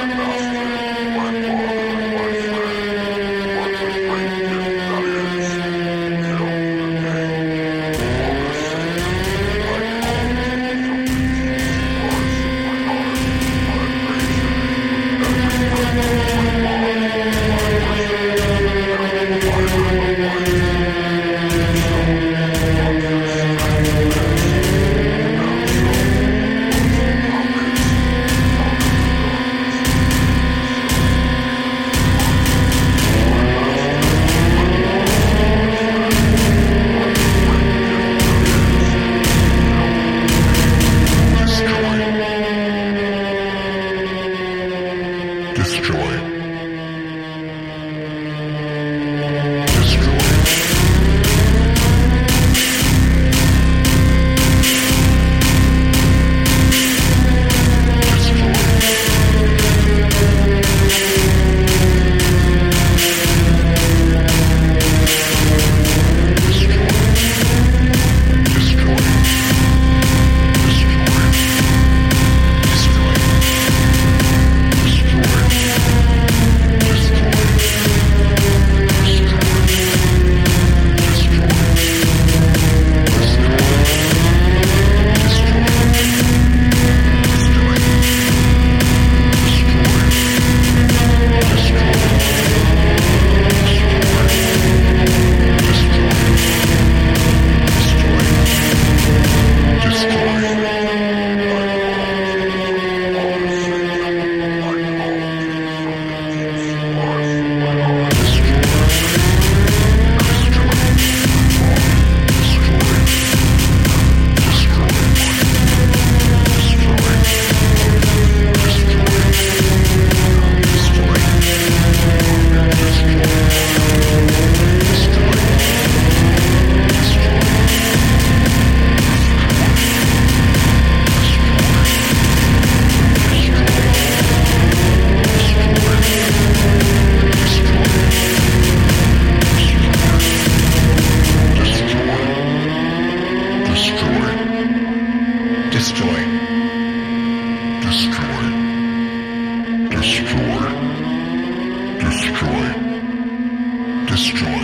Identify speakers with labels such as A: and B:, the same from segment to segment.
A: one, one, one, one.
B: Destroy. destroyed.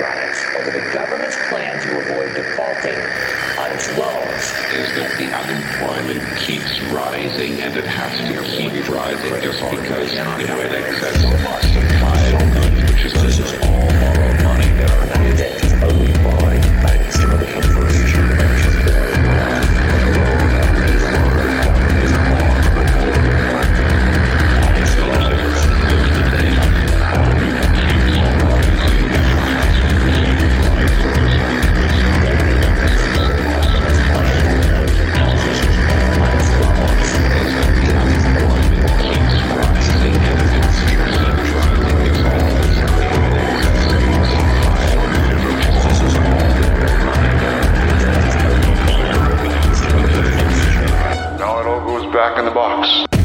C: Equity over the government's plan to avoid defaulting on its loans.
D: is that the unemployment keeps rising and it has to keep rising just because, you know, it excess supply of goods, which is all borrowed money that are
C: That
A: back in the box.